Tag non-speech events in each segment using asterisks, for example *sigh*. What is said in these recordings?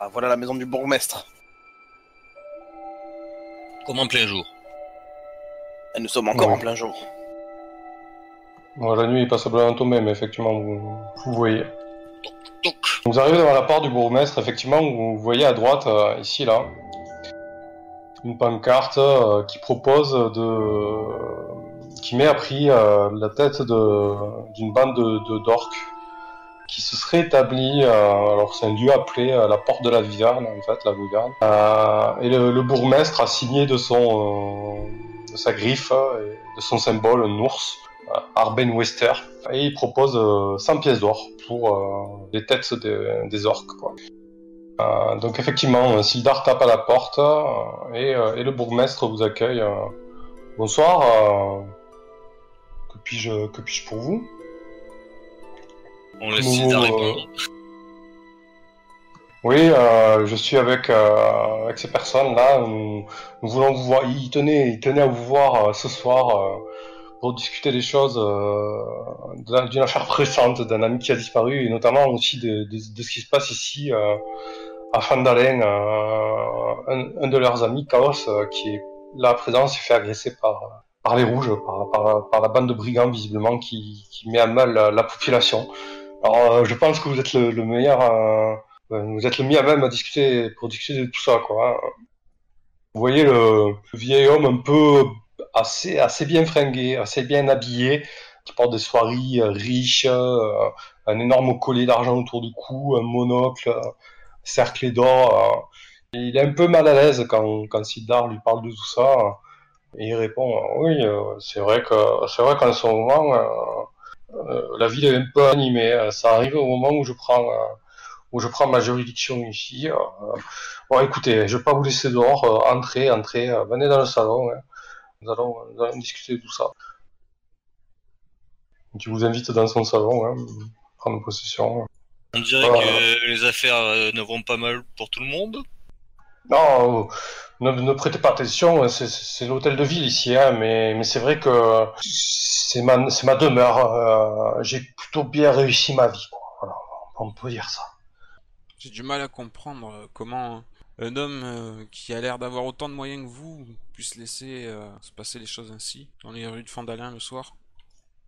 Ah, voilà la maison du bourgmestre. Comme en plein jour? Et nous sommes encore en plein jour. Bon, la nuit est passablement tombée, mais effectivement, vous, vous voyez. Toc. Vous arrivez devant la porte du bourgmestre, effectivement, vous voyez à droite, euh, ici, là, une pancarte euh, qui propose de... qui met à prix euh, la tête de d'une bande de, de d'orques qui se serait établie, euh, alors c'est un lieu appelé euh, la porte de la Viverne, en fait, la Viverne. Euh, et le, bourgmestre a signé de son... de sa griffe de son symbole, un ours, Arben Wester, et il propose euh, 100 pièces d'or pour les têtes des, orques. Quoi. Donc effectivement, Sildar tape à la porte et, le bourgmestre vous accueille. Bonsoir, que puis-je puis-je pour vous? On laisse répondre. Oui, euh, je suis avec, euh, avec ces personnes-là. Nous, nous voulons vous voir. Ils tenaient, ils tenaient à vous voir euh, ce soir pour discuter des choses, d'une affaire pressante d'un ami qui a disparu et notamment aussi de, de, de ce qui se passe ici à Fandalen. Un, un de leurs amis, Chaos, qui est là à présent, s'est fait agresser par, par les rouges, par, par, par la bande de brigands visiblement qui, qui met à mal la, la population. Alors, euh, je pense que vous êtes le, le meilleur. euh, euh, vous êtes le à même à discuter pour discuter de tout ça quoi. hein. Vous voyez le, le vieil homme un peu assez assez bien fringué, assez bien habillé, qui porte des soieries riches, un énorme collier d'argent autour du cou, un monocle euh, cerclé d'or. Il est un peu mal à l'aise quand quand Sildar lui parle de tout ça. et il répond oui, c'est vrai que c'est vrai qu'en ce moment la ville est un peu animée. euh, Ça arrive au moment où je prends euh, où je prends ma juridiction ici. euh, bon, écoutez, je vais pas vous laisser dehors. euh, entrez, entrez, euh, venez dans le salon. hein. Nous, allons, nous allons discuter de tout ça. Il vous invite dans son salon, hein, prendre possession. On dirait euh, que les affaires euh, ne vont pas mal pour tout le monde. Non, ne, ne prêtez pas attention, hein, c'est- l'hôtel de ville ici, hein, mais, mais c'est vrai que c'est ma, demeure. euh, J'ai plutôt bien réussi ma vie, quoi. Voilà, on peut dire ça. J'ai du mal à comprendre euh, comment un homme euh, qui a l'air d'avoir autant de moyens que vous puisse laisser euh, se passer les choses ainsi dans les rues de Fandalin le soir.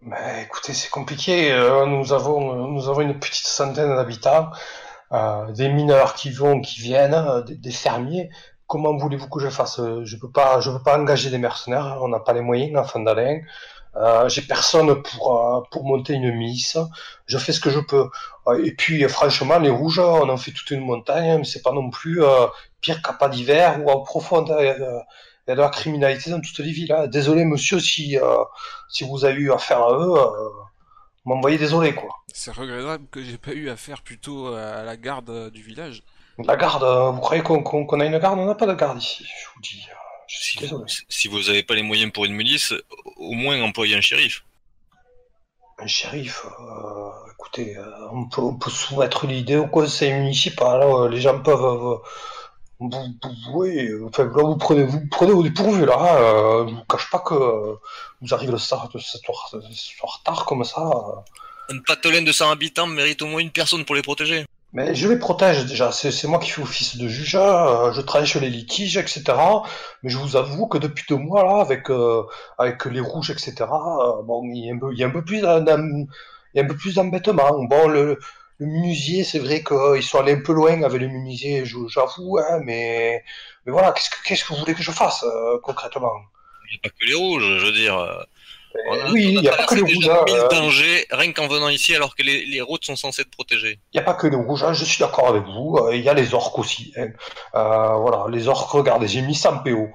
Mais écoutez, c'est compliqué. euh, nous avons, nous avons une petite centaine d'habitants, euh, des mineurs qui vont, qui viennent, euh, des, fermiers. Comment voulez-vous que je fasse? Je peux pas, je peux pas engager des mercenaires. On n'a pas les moyens en Fandalin. Euh, J'ai personne pour euh, pour monter une milice. Je fais ce que je peux. Euh, Et puis, franchement, les rouges, on en fait toute une montagne, mais c'est pas non plus pire qu'à pas d'hiver ou en profondeur. Il y a de- la criminalité dans toutes les villes. hein. Désolé, monsieur, si si vous avez eu affaire à eux, m'envoyez désolé, quoi. C'est regrettable que j'ai pas eu affaire plutôt à la garde euh, du village. La garde, euh, vous croyez qu'on a une garde? On n'a pas de garde ici, je vous dis. euh, Je suis Si, désolé. si vous n'avez pas les moyens pour une milice, au moins employez un shérif. Un shérif, euh, écoutez, euh, on, peut, on peut soumettre l'idée au conseil municipal. euh, les gens peuvent. euh, vous, vous- oui, euh, enfin, là, vous prenez, vous prenez au dépourvu, là. hein, euh, je vous cache pas que euh, vous arrivez le soir, ce soir, ce soir tard comme ça. euh, Un patelin de 100 habitants mérite au moins une personne pour les protéger. Mais je les protège déjà, c'est moi qui fais office de juge, euh, je tranche les litiges, etc. Mais je vous avoue que depuis deux mois là, avec euh, avec les rouges, etc. euh, bon, il y a un peu, il y a un peu plus d'embêtement. Bon, le, le menuisier, c'est vrai qu'ils sont allés un peu loin avec le menuisier, je- j'avoue, hein, mais mais voilà, qu'est-ce que vous voulez que je fasse euh, concrètement? Il n'y a pas que les rouges, je veux dire. A- Oui, il n'y a pas que rouges. déjà hein, mille dangers rien qu'en venant ici alors que les, les routes sont censées être protégées. Il n'y a pas que les rouges, hein, je suis d'accord avec vous. euh, Il y a les orques aussi. hein. Euh, voilà, les orques, regardez, j'ai mis 100 PO.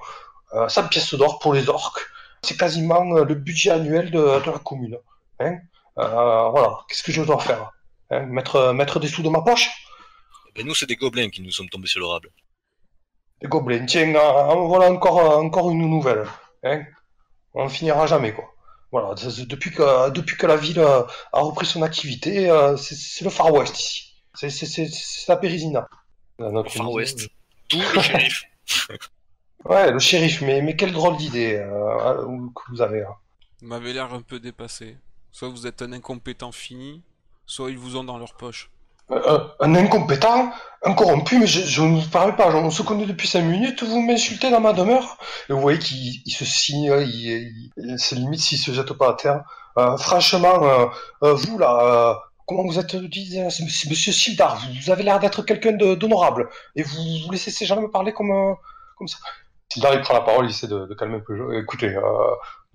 Euh, 100 pièces d'or pour les orques. C'est quasiment euh, le budget annuel de, de la commune. Hein. Euh, voilà, qu'est-ce que je dois faire hein mettre, mettre des sous de ma poche? Ben nous, c'est des gobelins qui nous sommes tombés sur le rable. Les gobelins, tiens, voilà encore, encore une nouvelle. Hein On en finira jamais, quoi. Voilà, depuis que, depuis que la ville euh, a repris son activité, euh, c'est c'est le Far West ici. C'est la notre Le Far ville. West. Tout le shérif. *laughs* *laughs* Ouais, le shérif, mais, mais quelle drôle d'idée euh, que vous avez. hein. Vous m'avez l'air un peu dépassé. Soit vous êtes un incompétent fini, soit ils vous ont dans leur poche. Euh, un incompétent, un corrompu, mais je, ne vous parle pas. On se connaît depuis 5 minutes, vous m'insultez dans ma demeure. Et vous voyez qu'il il se signe, il, il- c'est limite s'il se jette pas à terre. Euh, franchement, euh, euh, vous là, euh, comment vous êtes dit, euh, Monsieur Sildar, vous, avez l'air d'être quelqu'un d'honorable. Et vous, vous laissez ces gens me parler comme, euh, ça. Sildar, il prend la parole, il essaie de, calmer un peu. Écoutez, euh,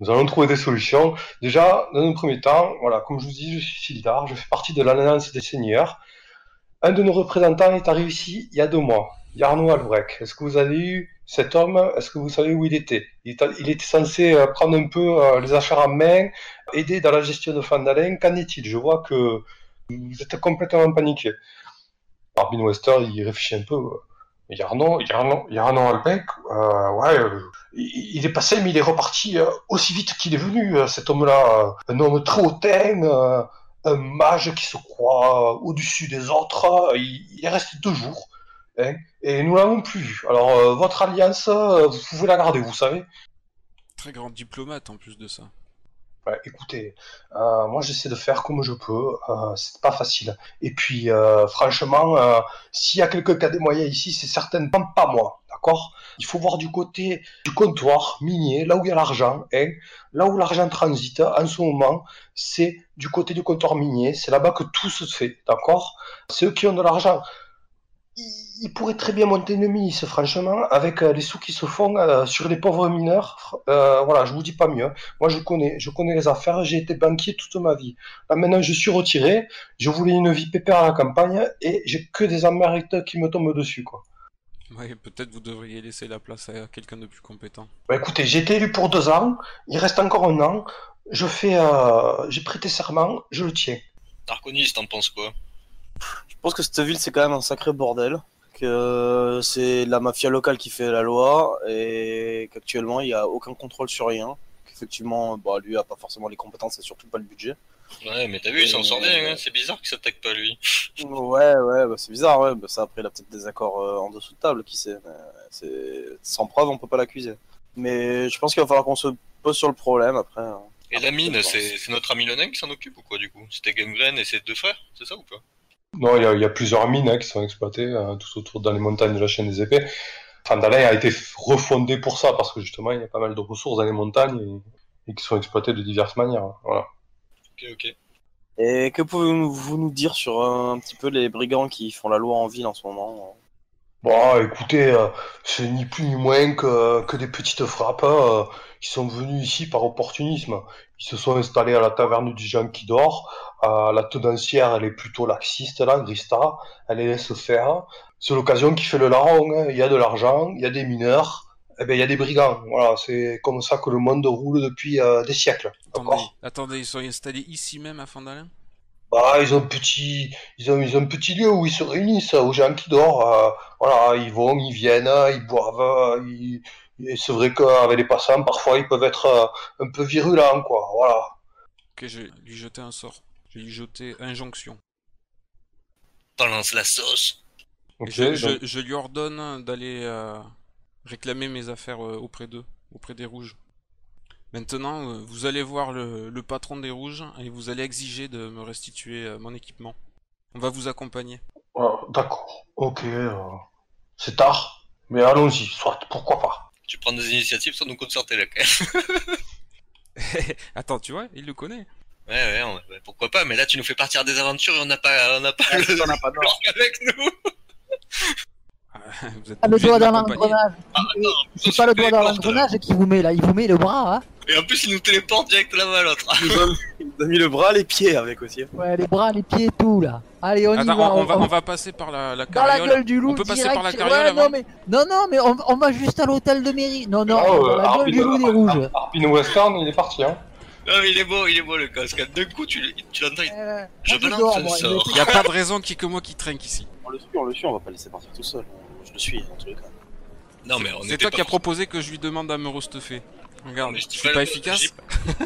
nous allons trouver des solutions. Déjà, dans un premier temps, voilà, comme je vous dis, je suis Sildar, je fais partie de l'Alliance des Seigneurs. Un de nos représentants est arrivé ici il y a deux mois, Yarno Albrecht. Est-ce que vous avez eu cet homme? Est-ce que vous savez où il était? Il, était censé euh, prendre un peu euh, les affaires en main, aider dans la gestion de Fandalin. Qu'en est-il? Je vois que vous êtes complètement paniqué. Arbin Wester, il réfléchit un peu. Yarno, Yarno, Yarno euh, ouais, euh, il, est passé, mais il est reparti aussi vite qu'il est venu. cet homme-là, un homme très hautain. Euh, un mage qui se croit au-dessus des autres. euh, Il, il est resté deux jours. hein, et nous l'avons plus vu. Alors, euh, votre alliance, euh, vous pouvez la garder, vous savez. Très grand diplomate en plus de ça. Ouais, écoutez, euh, moi j'essaie de faire comme je peux. Euh, c'est pas facile. Et puis, euh, franchement, euh, s'il y a quelqu'un qui a des moyens ici, c'est certainement pas moi. D'accord? Il faut voir du côté du comptoir minier, là où il y a l'argent. Hein, là où l'argent transite en ce moment, c'est du côté du comptoir minier. C'est là-bas que tout se fait. D'accord? C'est eux qui ont de l'argent. Ils pourraient très bien monter une milice, franchement, avec euh, les sous qui se font euh, sur les pauvres mineurs. Euh, voilà, je vous dis pas mieux. Moi, je connais, je connais les affaires. J'ai été banquier toute ma vie. Là, maintenant, je suis retiré. Je voulais une vie pépère à la campagne et j'ai que des emmerdes qui me tombent dessus, quoi. Ouais, peut-être vous devriez laisser la place à quelqu'un de plus compétent. Bah, écoutez, j'ai été élu pour deux ans. Il reste encore un an. Je fais, euh, j'ai prêté serment. Je le tiens. Tarconis, t'en penses quoi? Je pense que cette ville, c'est quand même un sacré bordel. Que c'est la mafia locale qui fait la loi et qu'actuellement, il n'y a aucun contrôle sur rien. Qu'effectivement, bah, lui a pas forcément les compétences et surtout pas le budget. Ouais, mais t'as vu, il s'en Euh, sort bien, hein. c'est bizarre qu'il s'attaque pas lui. Ouais, ouais, bah, c'est bizarre, ouais. Bah, ça, après, il a peut-être des accords euh, en dessous de table, qui sait. mais c'est... Sans preuve, on peut pas l'accuser. Mais je pense qu'il va falloir qu'on se pose sur le problème après. hein. Et la mine, c'est notre ami Lenin qui s'en occupe ou quoi du coup? C'était Gangrène et ses deux frères, c'est ça ou pas? Non, il y a, il y a plusieurs mines hein, qui sont exploitées euh, tout autour dans les montagnes de la chaîne des épées. Fandalin a été refondé pour ça parce que justement, il y a pas mal de ressources dans les montagnes et, et qui sont exploitées de diverses manières. Voilà. Ok, ok. Et que pouvez-vous nous dire sur un petit peu les brigands qui font la loi en ville en ce moment? Bon, écoutez, euh, c'est ni plus ni moins que, que des petites frappes euh, qui sont venues ici par opportunisme. Ils se sont installés à la taverne du Jean qui dort. Euh, la tenancière, elle est plutôt laxiste, là, Grista. Elle les laisse faire. C'est l'occasion qui fait le larron. hein. Il y a de l'argent, il y a des mineurs, eh ben, il y a des brigands. Voilà, c'est comme ça que le monde roule depuis euh, des siècles. Attendez, attendez, ils sont installés ici même à Fandalin? Bah, ils ont un petit, ils ont, ils ont un petit lieu où ils se réunissent, aux gens qui dorment. euh, voilà, ils vont, ils viennent, ils boivent. ils- et c'est vrai qu'avec les passants, parfois, ils peuvent être euh, un peu virulents, quoi. Voilà. Ok, je vais lui jeter un sort. Je vais lui jeter injonction. Balance la sauce. Je, je- lui ordonne d'aller euh, réclamer mes affaires euh, auprès d'eux, auprès des rouges. Maintenant, euh, vous allez voir le, le patron des rouges et vous allez exiger de me restituer euh, mon équipement. On va vous accompagner. Ah, D'accord. Ok. euh, c'est tard, mais allons-y. Soit, pourquoi pas. Tu prends des initiatives sans nous concerter même. *laughs* Attends, tu vois, il le connaît. Ouais, ouais, on- ouais, pourquoi pas, mais là tu nous fais partir des aventures et on n'a pas, on n'a pas le On n'a pas *laughs* avec nous. Ah, *laughs* vous êtes Ah, le doigt dans l'engrenage. C'est pas le doigt dans l'engrenage qui vous met là, il vous met le bras, hein. Et en plus il nous téléporte direct l'un à l'autre. Il nous a- mis le bras, les pieds avec aussi. Ouais, les bras, les pieds, tout là. Allez, on y va. on, on va, on va passer par la, la Dans la gueule du loup. On peut passer direct. par la Ouais, carriole avant non, mais, non, non, mais on, on va juste à l'hôtel de mairie. Non, non, Ah, dans euh, la gueule du loup des rouges. Arbin Western, il est parti, hein. Non mais il est beau, il est beau le casque. D'un coup tu, tu l'entends. il- Euh, Je balance il sort. me- Il n'y a pas de raison qu'il y ait que moi qui trinque ici. On le suit, on le suit, on va pas le laisser partir tout seul. Je le suis, en tous les cas. Non mais on C'est toi pas qui as pour- proposé que je lui demande à me restuffer. Regarde, Mais je suis pas efficace.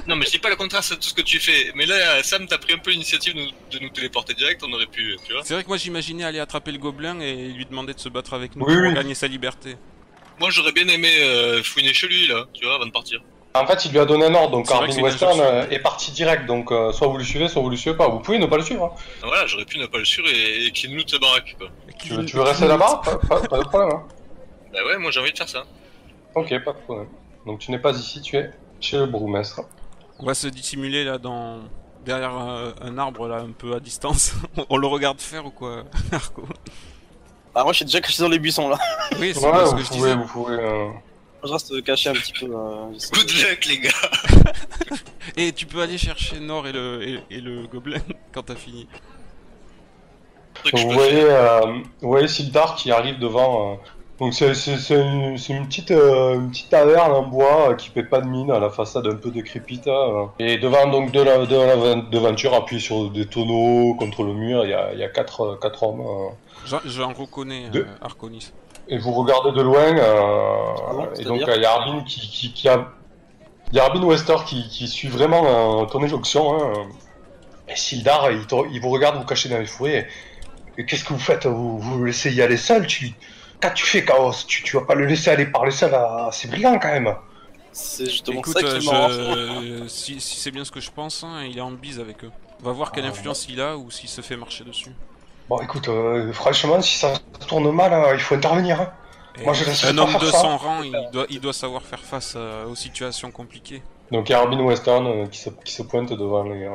Non mais je dis pas le contraire c'est tout ce que tu fais. Mais là Sam t'as pris un peu l'initiative de, nous- de nous téléporter direct, on aurait pu, tu vois. C'est vrai que moi j'imaginais aller attraper le gobelin et lui demander de se battre avec nous Oui, pour oui. gagner sa liberté. Moi j'aurais bien aimé euh, fouiner chez lui là, tu vois, avant de partir. En fait, il lui a donné un ordre, donc une Western euh, est parti direct, donc euh, soit vous le suivez, soit vous le suivez pas. Vous pouvez ne pas le suivre. hein. Voilà, j'aurais pu ne pas le suivre et, et qu'il loot sa baraque, quoi. Tu veux, tu veux rester là-bas pas, pas- pas de problème. Hein. Bah ouais, moi j'ai envie de faire ça. Ok, pas de problème. Donc tu n'es pas ici, tu es chez le bourgmestre. On va se dissimuler là dans derrière euh, un arbre là un peu à distance. *laughs* On le regarde faire ou quoi, Arco Ah, moi je suis déjà caché dans les buissons là. Oui, c'est Ouais, ce vous que je pouvez, disais. vous pouvez. euh, Je reste caché un petit peu. euh, Good luck, les gars. *laughs* Et tu peux aller chercher Nord et le et, et le gobelin *laughs* quand t'as fini. Vous voyez, euh, vous voyez Sildar qui arrive devant. euh, donc c'est c'est- c'est une, c'est une petite euh, une petite taverne en bois euh, qui fait pas de mine à la façade un peu décrépite. euh. Et devant donc de la de la devanture appuyé sur des tonneaux contre le mur, il y a, il y a quatre euh, quatre hommes. euh. J'en j'en reconnais Deux. euh, Arconis. Et vous regardez de loin, euh, Bon, et donc il y a Arbin qui, qui, qui a... Il y a Arbin Wester qui, qui suit vraiment euh, ton injonction. Hein. Et Sildar, il, te- il vous regarde vous cacher dans les fourrés. Et, et qu'est-ce que vous faites? Vous, vous le laissez y aller seul? Tu... Quand tu fais Chaos, tu, tu vas pas le laisser aller parler seul à ces brigands quand même. C'est justement Écoute, ça qui euh, je... *laughs* si, si c'est bien ce que je pense, hein, il est en bise avec eux. On va voir quelle Ah, influence il a ou s'il se fait marcher dessus. Bon écoute, euh, franchement, si ça tourne mal, euh, il faut intervenir. Hein. Moi, je un homme de son rang, il doit, il doit savoir faire face euh, aux situations compliquées. Donc il y a Arbin Western euh, qui, se, qui se pointe devant les, euh,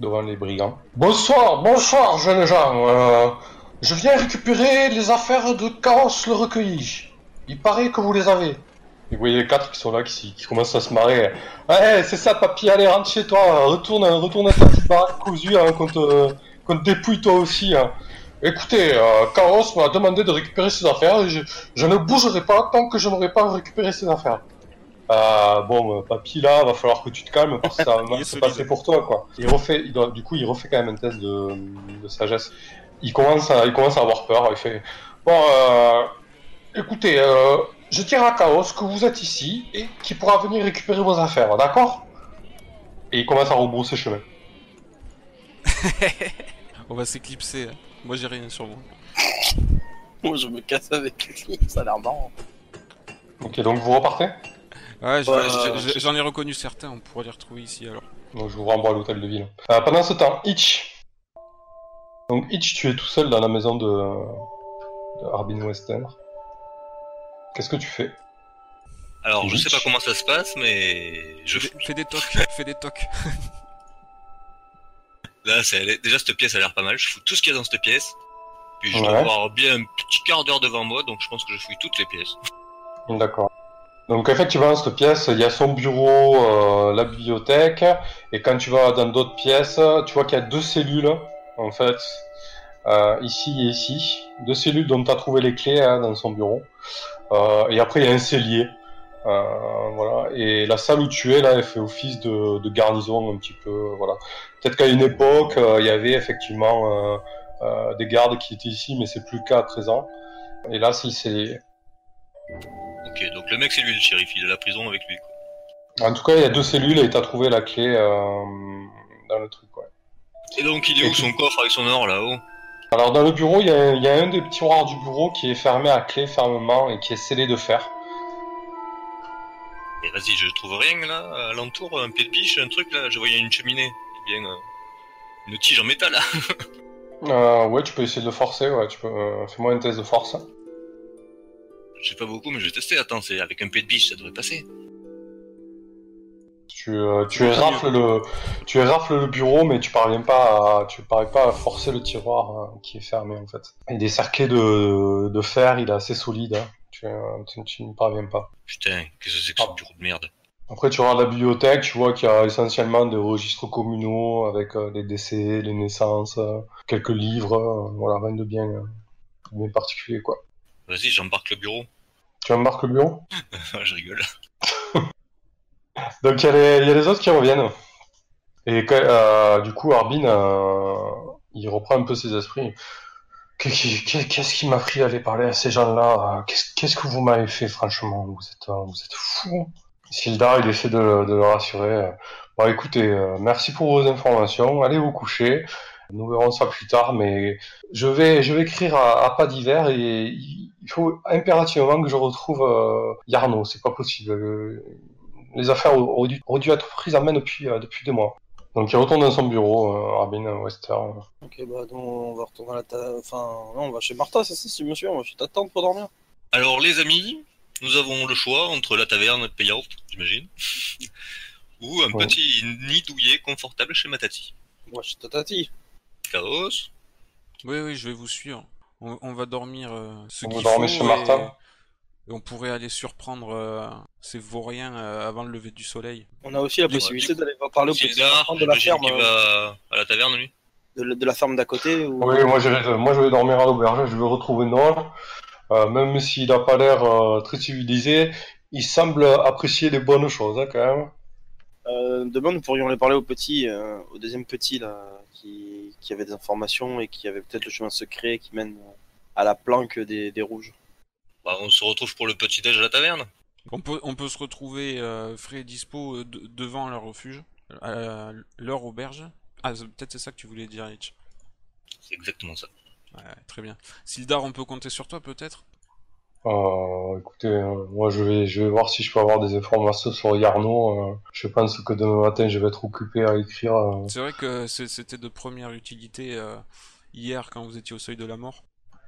devant les brigands. Bonsoir, bonsoir jeunes gens. Je viens récupérer les affaires de Chaos le recueilli. Il paraît que vous les avez. Et vous voyez les quatre qui sont là, qui, qui commencent à se marrer. Ouais, c'est ça, papy, allez, rentre chez toi. Retourne, retourne à ta petite baraque cousue, hein, qu'on te, qu'on dépouille toi aussi. hein. Écoutez, euh, Chaos m'a demandé de récupérer ses affaires et je, je ne bougerai pas tant que je n'aurai pas récupéré ses affaires. Euh, bon, euh, papy, là, va falloir que tu te calmes parce que ça va se passer pour toi, quoi. Il refait, il doit, du coup, il refait quand même un test de, de sagesse. Il commence, à, il commence à avoir peur. Il fait, bon, euh, écoutez, euh, je dirai à Chaos que vous êtes ici et qu'il pourra venir récupérer vos affaires, d'accord? Et il commence à rebrousser chemin. *laughs* On va s'éclipser. Moi j'ai rien sur moi. *laughs* Moi je me casse avec lui, ça a l'air marrant. Ok, donc vous repartez? Ouais, j'en ai reconnu certains, on pourrait les retrouver ici alors. Donc je vous renvoie à l'hôtel de ville. Euh, pendant ce temps, Hitch. Donc Hitch, tu es tout seul dans la maison de, de Harbin Western. Qu'est-ce que tu fais? Alors, je sais pas comment ça se passe, mais je Fais, fais des tocs, *laughs* fais des tocs. Là, c'est- déjà, cette pièce a l'air pas mal. Je fous tout ce qu'il y a dans cette pièce. Puis je dois avoir bien un petit quart d'heure devant moi, donc je pense que je fouille toutes les pièces. *laughs* D'accord. Donc effectivement, dans cette pièce, il y a son bureau, euh, la bibliothèque, et quand tu vas dans d'autres pièces, tu vois qu'il y a deux cellules, en fait, euh, ici et ici, deux cellules dont tu as trouvé les clés hein, dans son bureau. Euh, et après, il y a un cellier. Euh, voilà. Et la salle où tu es, là, elle fait office de, de garnison un petit peu. Voilà. Peut-être qu'à une époque, euh, il y avait effectivement euh, des gardes qui étaient ici, mais c'est plus le cas à présent. Et là, c'est. Ok, donc le mec, c'est lui le shérif, il est à la prison avec lui. Quoi. En tout cas, il y a deux cellules et t'as trouvé la clé dans le truc. Ouais. Et donc, il est Et où son coffre avec son or là-haut? Alors dans le bureau, il y, a, il y a un des petits tiroirs du bureau qui est fermé à clé fermement et qui est scellé de fer. Vas-y, je trouve rien là, alentour, un pied de biche, un truc là, je voyais une cheminée. Eh bien, euh, une tige en métal là. *laughs* Euh, ouais, tu peux essayer de le forcer. Ouais, tu peux. euh, Fais-moi un test de force. J'ai pas beaucoup, mais je vais tester. Attends, c'est avec un pied de biche, ça devrait passer. Tu, euh, tu rafles le, tu rafles le bureau, mais tu parviens pas à, tu parviens pas à forcer le tiroir qui est fermé en fait. Il est cerclé de, de fer, il est assez solide. hein. Tu, euh, tu, tu ne parviens pas. Putain, qu'est-ce que c'est que ce Ah. bureau de merde Après, tu regardes la bibliothèque, tu vois qu'il y a essentiellement des registres communaux avec euh, les décès, les naissances, euh, quelques livres, euh, voilà, rien de bien, euh, bien particulier, quoi. Vas-y, j'embarque le bureau. *laughs* Tu embarques le bureau? Je rigole. Donc, il y, a les- il y a les autres qui reviennent. Et euh, du coup, Arbin, euh, il reprend un peu ses esprits. Qu'est- qu'est- Qu'est-ce qui m'a pris d'aller parler à ces gens-là? Qu'est-ce que vous m'avez fait, franchement? Vous êtes, euh, vous êtes fous Sildar, il essaie de, le rassurer. Bon, écoutez, euh, merci pour vos informations. Allez vous coucher. Nous verrons ça plus tard, mais je vais, je vais écrire à, pas d'hiver et il faut impérativement que je retrouve euh, Yarno. C'est pas possible. Euh, les affaires auraient dû, auraient dû être prises en main depuis, depuis deux mois. Donc il retourne dans son bureau, euh, Rabin Wester. Ok, bah donc on va retourner à la ta... Enfin, non, on va chez Martha, c'est ça, si monsieur, on va chez ta tante pour dormir. Alors les amis, nous avons le choix entre la taverne payante, j'imagine, ou un Ouais. petit nid douillet confortable chez Matati. On va chez ta tati. Chaos. Oui, oui, je vais vous suivre. On, on va dormir euh, ce On va qu'il dormir faut chez et- Martin. Et on pourrait aller surprendre euh, ces vauriens euh, avant le lever du soleil. On a aussi la Ouais, possibilité d'aller voir parler au petit de la ferme, euh, va à la taverne lui. de, la- de la ferme d'à côté. Ou... Oui, moi je vais, moi je vais dormir à l'auberge, je vais retrouver Noël. Euh, même s'il n'a pas l'air euh, très civilisé, il semble apprécier les bonnes choses hein, quand même. Euh, demain, nous pourrions aller parler au petit, euh, au deuxième petit là, qui, qui avait des informations et qui avait peut-être le chemin secret qui mène à la planque des, des rouges. Bah, on se retrouve pour le petit déj à la taverne. On peut, on peut se retrouver euh, frais et dispo euh, de- devant leur refuge, leur auberge. Ah, c'est- peut-être c'est ça que tu voulais dire, Hitch. C'est exactement ça. Ouais, très bien. Sildar, on peut compter sur toi peut-être? Euh, écoutez, euh, moi je vais, je vais voir si je peux avoir des informations sur Yarno. euh, je pense que demain matin je vais être occupé à écrire. euh. C'est vrai que c'était de première utilité euh, hier quand vous étiez au seuil de la mort.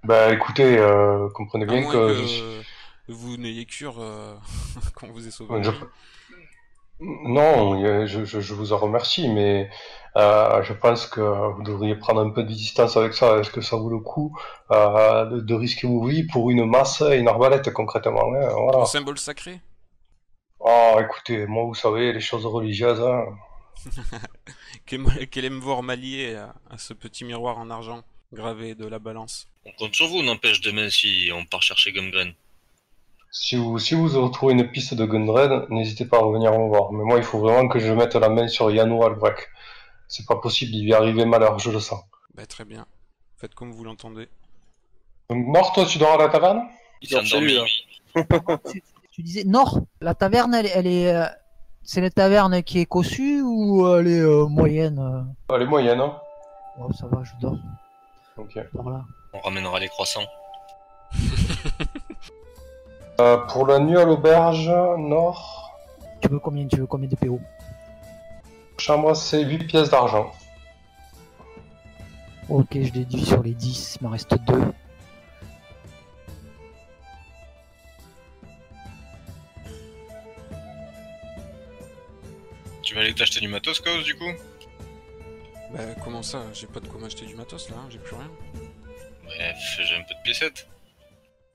Bah écoutez, euh, comprenez bien que, que je suis- vous n'ayez cure euh, *laughs* quand vous êtes sauvé. Je- Non, je, je, je vous en remercie, mais euh, je pense que vous devriez prendre un peu de distance avec ça. Est-ce que ça vaut le coup euh, de, de risquer vos vies pour une masse et une arbalète concrètement hein, voilà. Un symbole sacré? Ah, écoutez, moi vous savez, les choses religieuses, hein, *laughs* qu'elle qu'elle aime voir m'allier à, à ce petit miroir en argent gravé de la balance. On compte sur vous, n'empêche demain si on part chercher Gumgren. si vous, si vous retrouvez une piste de Gundred, n'hésitez pas à revenir me voir. Mais moi, il faut vraiment que je mette la main sur Yano Albrecht. C'est pas possible, il lui est arrivé malheur, je le sens. Bah très bien. Faites comme vous l'entendez. Donc, Nord, toi, tu dors à la taverne? Il s'est dort chez lui, là. *laughs* Tu disais Nord, la taverne, elle, elle est, euh, c'est une taverne qui est cossue ou elle est euh, moyenne euh? Elle est moyenne, hein Oh, ça va, je dors Ok. On ramènera les croissants. *laughs* Euh, pour la nuit à l'auberge, Nord, Tu veux combien Tu veux combien de PO chambre, c'est 8 pièces d'argent. Ok, je déduis sur les 10, il m'en reste 2. Tu vas aller t'acheter du matos, Chaos, du coup? Bah comment ça? J'ai pas de quoi m'acheter du matos là, hein, j'ai plus rien. Bref, j'ai un peu de piécettes.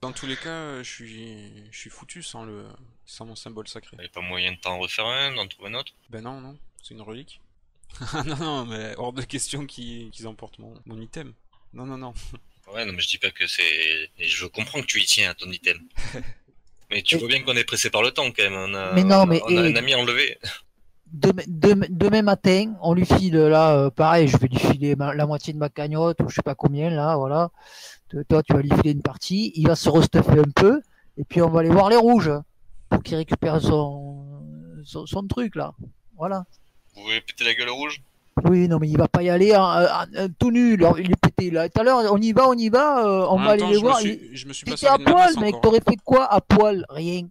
Dans tous les cas, euh, je suis, je suis foutu sans le, sans mon symbole sacré. T'avais pas moyen de t'en refaire un, d'en trouver un autre? Ben non, non, c'est une relique. Ah *laughs* non, non, mais hors de question qu'ils emportent mon, mon item. Non, non, non. Ouais, non, mais je dis pas que c'est. Et je comprends que tu y tiens à ton item. *laughs* mais tu vois bien qu'on est pressé par le temps quand même. On a, Mais non, mais- on a et- un ami enlevé. Demain, demain- demain matin, on lui file là, euh, pareil, je vais lui filer ma- la moitié de ma cagnotte ou je sais pas combien là, voilà. Te- Toi, tu vas lui filer une partie, il va se restuffer un peu, et puis on va aller voir les rouges pour qu'il récupère son, son, son truc là. Voilà. Vous voulez péter la gueule au rouge? Oui, non, mais il va pas y aller en, en- en- tout nu, là, il est pété là. Tout à l'heure, on y va, on y va, euh, on va aller temps, les je me voir. suis- il- je me suis pas à poil, mec, t'aurais fait quoi à poil? Rien.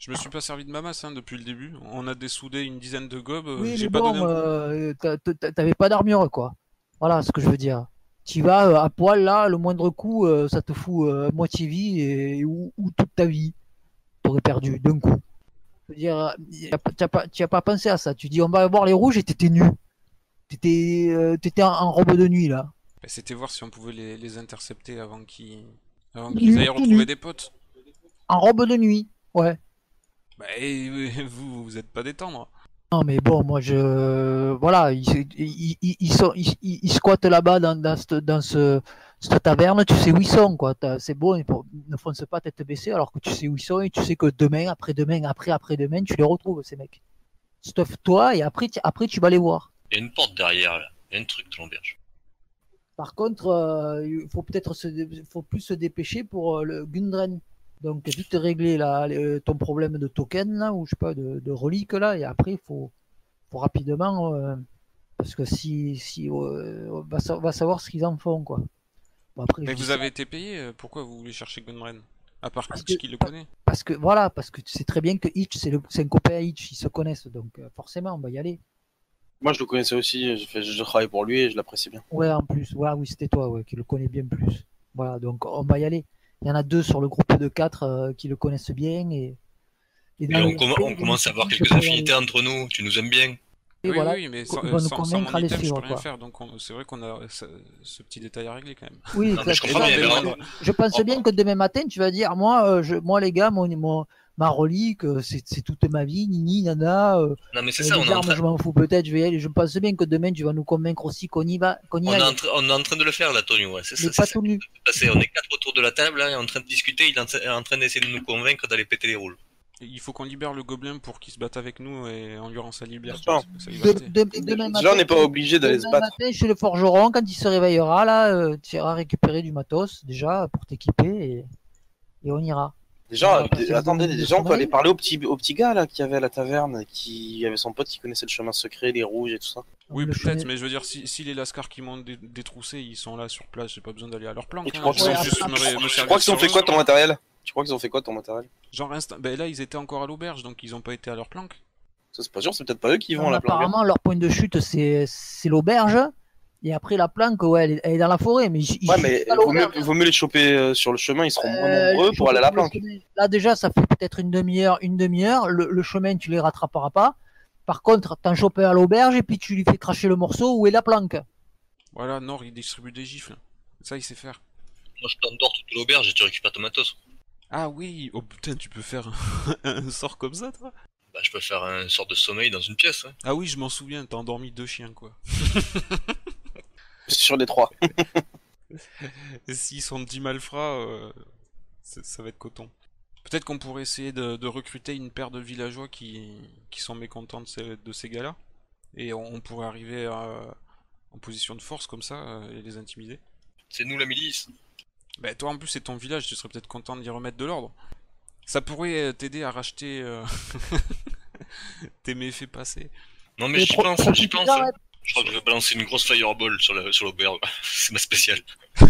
Je me suis pas servi de ma masse hein, depuis le début. On a dessoudé une dizaine de gobes. euh, Oui, j'ai mais pas bon, donné euh, t'a- t'a- t'avais pas d'armure, quoi. Voilà ce que je veux dire. Tu vas euh, à poil là, le moindre coup, euh, ça te fout euh, moitié vie et, ou, ou toute ta vie. T'aurais perdu d'un coup. Je veux dire, tu as pas, tu as pas pensé à ça. Tu dis on va voir les rouges et t'étais nu. T'étais, euh, t'étais en, en robe de nuit là. Bah, C'était voir si on pouvait les, les intercepter avant qu'ils avant qu'ils aillent retrouver des potes. En robe de nuit. Ouais. Bah, et, *laughs* vous, vous êtes pas détendre. Non mais bon, moi je voilà, ils, ils, ils, ils sont, ils, ils- ils squattent là-bas dans, dans, cette, dans ce, cette taverne, tu sais où ils sont quoi. C'est bon, ne fonce pas tête baissée alors que tu sais où ils sont et tu sais que demain, après-demain, après après-demain, tu les retrouves ces mecs. Stuff-toi et après, tu- après tu vas les voir. Il y a une porte derrière là. Il y a un truc de l'auberge. Par contre, euh, il faut peut-être se, dé- faut plus se dépêcher pour euh, le Gundren. Donc vite régler là, le- ton problème de token là, ou je sais pas, de, de relique là, et après il faut, faut rapidement, euh, parce que si, si euh, on va, sa- va savoir ce qu'ils en font quoi. Bon, après, Mais vous ça. avez été payé, euh, pourquoi vous voulez chercher Gunren À part Parce Hitch que- qui le connaît. Parce que voilà, parce que tu sais très bien que Hitch, c'est le- c'est un copain à Hitch, ils se connaissent, donc euh, forcément, on va y aller. Moi, je le connaissais aussi. Je, fais, je travaille pour lui et je l'apprécie bien. Ouais, en plus, voilà, oui, c'était toi, ouais, qui le connais bien plus. Voilà, donc on va y aller. Il y en a deux sur le groupe de quatre euh, qui le connaissent bien et. et dans Et on, commence à avoir quelques affinités entre nous. Tu nous aimes bien. Et oui, voilà. oui, mais ils sans, sans- sans convaincre mon à les item, je suivre, peux rien quoi. faire. Donc on- c'est vrai qu'on a ce, ce petit détail à régler quand même. Oui, Non, je comprends bien, Je pense Oh. bien que demain matin, tu vas dire, moi, euh, je, moi les gars, mon, mon- ma relique, euh, c'est toute ma vie, nini, nana. Euh, Non, mais c'est les ça, on est, en armes, train, je m'en fous peut-être, je vais y aller. Je pense bien que demain, tu vas nous convaincre aussi qu'on y va, y on est en, train- on est en train de le faire là, Tony. Ouais. C'est ça, pas ça tout nu. On est quatre autour de la table et en train de discuter. Il est en train- en d'essayer de nous convaincre d'aller péter les roules. Il faut qu'on libère le gobelin pour qu'il se batte avec nous et on lui rend sa demain Déjà, matin, on n'est pas obligé d'aller se demain battre. matin, chez le forgeron, quand il se réveillera, là, euh, tu iras récupérer du matos déjà pour t'équiper et, et on ira. Déjà, attendez, déjà, on peut aller parler au petit, au petit gars là qui avait à la taverne, qui avait son pote qui connaissait le chemin secret, les rouges et tout ça. Oui, peut-être, mais je veux dire, si, si les lascars qui m'ont dé- détroussé, ils sont là sur place, j'ai pas besoin d'aller à leur plan. Et tu hein, crois je qu'ils ont- juste me, ré- me Tu servir crois qu'ils ont sur fait quoi ton matériel? Tu crois qu'ils ont fait quoi ton matériel? Genre, insta- ben là, ils étaient encore à l'auberge, donc ils ont pas été à leur planque. Ça, c'est pas sûr, c'est peut-être pas eux qui vont Non, à la planque. apparemment, leur point de chute, c'est c'est l'auberge. Et après, la planque, ouais, elle est, elle est dans la forêt. Mais Ouais, mais à vaut mieux, l'auberge. vaut mieux les choper euh, sur le chemin, ils seront moins Euh, nombreux pour aller à la planque. Là, déjà, ça fait peut-être une demi-heure. Une demi-heure. Le, le chemin, tu les rattraperas pas. Par contre, t'en chopes un à l'auberge et puis tu lui fais cracher le morceau. Où est la planque Voilà, Nord, il distribue des gifles. Ça, il sait faire. Moi, je t'endors toute l'auberge et tu récupères ton matos. Ah oui, oh putain, tu peux faire *laughs* un sort comme ça, toi? Bah, je peux faire un sort de sommeil dans une pièce. hein. Ah oui, je m'en souviens, t'as endormi deux chiens, quoi. *laughs* Sur les trois. *laughs* S'ils sont 10 malfrats, euh, ça va être coton. Peut-être qu'on pourrait essayer de, de recruter une paire de villageois qui, qui sont mécontents de ces, de ces gars-là. Et on, on pourrait arriver à- en position de force comme ça euh, et les intimider. C'est nous la milice. Bah toi en plus c'est ton village, tu serais peut-être content d'y remettre de l'ordre. Ça pourrait euh, t'aider à racheter euh, *laughs* tes méfaits passés. Non, mais j'y pense, j'y pense. Je crois que je vais balancer une grosse fireball sur la- sur l'auberge. *laughs* c'est ma spéciale. *laughs*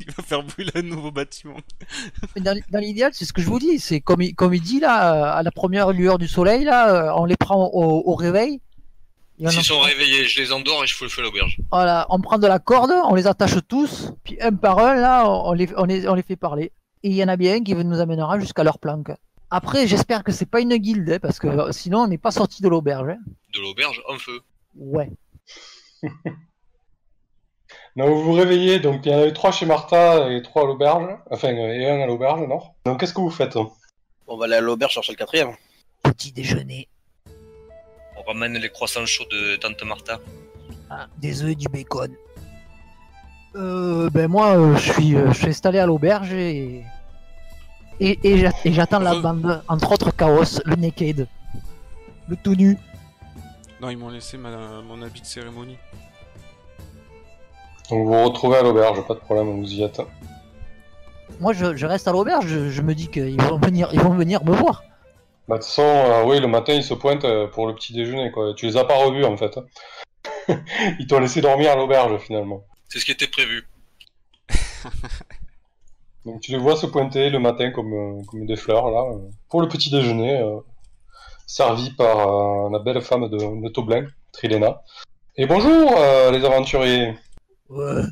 Il va faire brûler un nouveau bâtiment. Mais Dans, dans l'idéal, c'est ce que je vous dis. C'est comme, il- comme il dit là, à la première lueur du soleil, là, euh, on les prend au, au réveil. S'ils en- sont réveillés, je les endors et je fous le feu à l'auberge. voilà, on prend de la corde, on les attache tous, puis un par un, là, on les, on les, on les fait parler. Et il y en a bien un qui nous amènera jusqu'à leur planque. Après, j'espère que c'est pas une guilde, hein, parce que euh, sinon on n'est pas sorti de l'auberge. hein. De l'auberge en feu. Ouais. *laughs* Donc vous vous réveillez, donc il y en avait trois chez Martha et trois à l'auberge, enfin euh, et un à l'auberge, non Donc qu'est-ce que vous faites On va aller à l'auberge chercher le quatrième. Petit déjeuner. On ramène les croissants chauds de Tante Martha. Ah, des œufs et du bacon. Euh, ben moi, euh, je suis, euh, je suis installé à l'auberge et et, et j'a- et j'attends la bande, entre autres Chaos, le naked, le tout nu. Non, ils m'ont laissé ma- mon habit de cérémonie. Donc vous vous retrouvez à l'auberge, pas de problème, vous y êtes. Moi, je, je reste à l'auberge. Je, je me dis qu'ils vont venir, ils vont venir me voir. Bah de toute façon, euh, oui, le matin ils se pointent euh, pour le petit déjeuner, quoi. Tu les as pas revus en fait. *laughs* ils t'ont laissé dormir à l'auberge finalement. C'est ce qui était prévu. *laughs* Donc tu les vois se pointer le matin comme, euh, comme des fleurs là, euh, pour le petit déjeuner, euh, servi par euh, la belle femme de, de Toblin, Trilena. Et bonjour euh, les aventuriers. Ouais,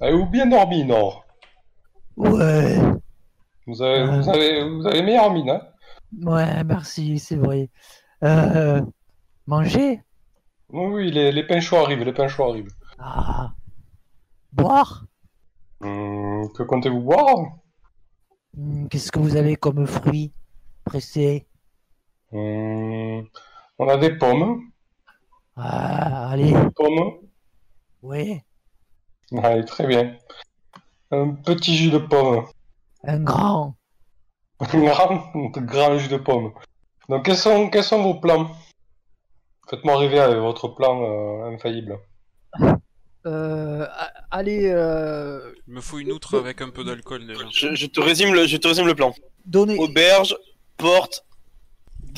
Avez-vous bien dormi, Nord ouais, vous avez, Ouais. vous, avez, vous avez meilleure mine, hein ouais. Merci, c'est vrai. Euh, manger? Oui, oui, les, les pains chauds arrivent, les pains chauds arrivent. Ah. Boire? Hum, que comptez-vous boire? Hmm, Qu'est-ce que vous avez comme fruits pressés Hum, On a des pommes. Ah, allez. Pommes. Ouais. Allez, très bien. Un petit jus de pomme. Un grand. Un grand, un grand jus de pomme. Donc, quels sont, quels sont vos plans? Faites-moi rêver avec votre plan euh, infaillible. Euh, allez, euh, Il me faut une outre avec un peu d'alcool déjà. Je, je te résume le, je te résume le plan. donnez. Auberge, porte,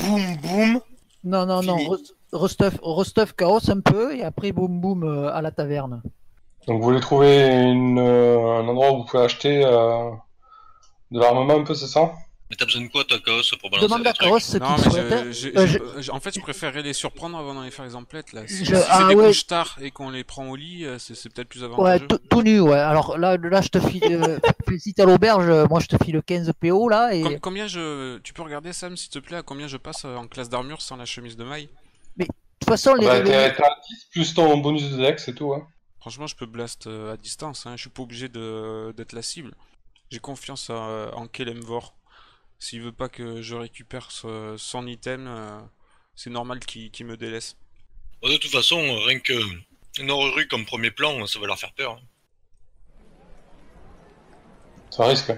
boum boum. Non, non, non. Fini. Restuff, restuff chaos un peu et après boum boum euh, à la taverne. Donc, vous voulez trouver une, euh, un endroit où vous pouvez acheter euh, De l'armement un peu, c'est ça? Mais t'as besoin de quoi, toi, Chaos, pour balancer Demande à Carrosse ce Non, qu'il mais souhaitait. je, j'ai- Euh, je- en fait, je préférerais les surprendre avant d'en les faire les emplettes, là. Si, Je- si ah c'est des ouais. couches tard et qu'on les prend au lit, euh, c'est, c'est peut-être plus Ouais, avantageux. tout, tout nu, ouais. Alors là, là je te file. Euh, *laughs* si t'es à l'auberge, moi je te file 15 PO là. Et Com- combien je... Tu peux regarder, Sam, s'il te plaît, à combien je passe en classe d'armure sans la chemise de maille? De toute façon, les. Bah, les- t'es t'es à 10 plus ton bonus de dex et tout, hein. Franchement, je peux blast à distance, hein. je suis pas obligé de, d'être la cible. J'ai confiance à- en Kelemvor. S'il veut pas que je récupère ce- son item, euh, c'est normal qu'il, me délaisse. Bon, de toute façon, rien que Noruru comme premier plan, ça va leur faire peur. hein. Ça risque.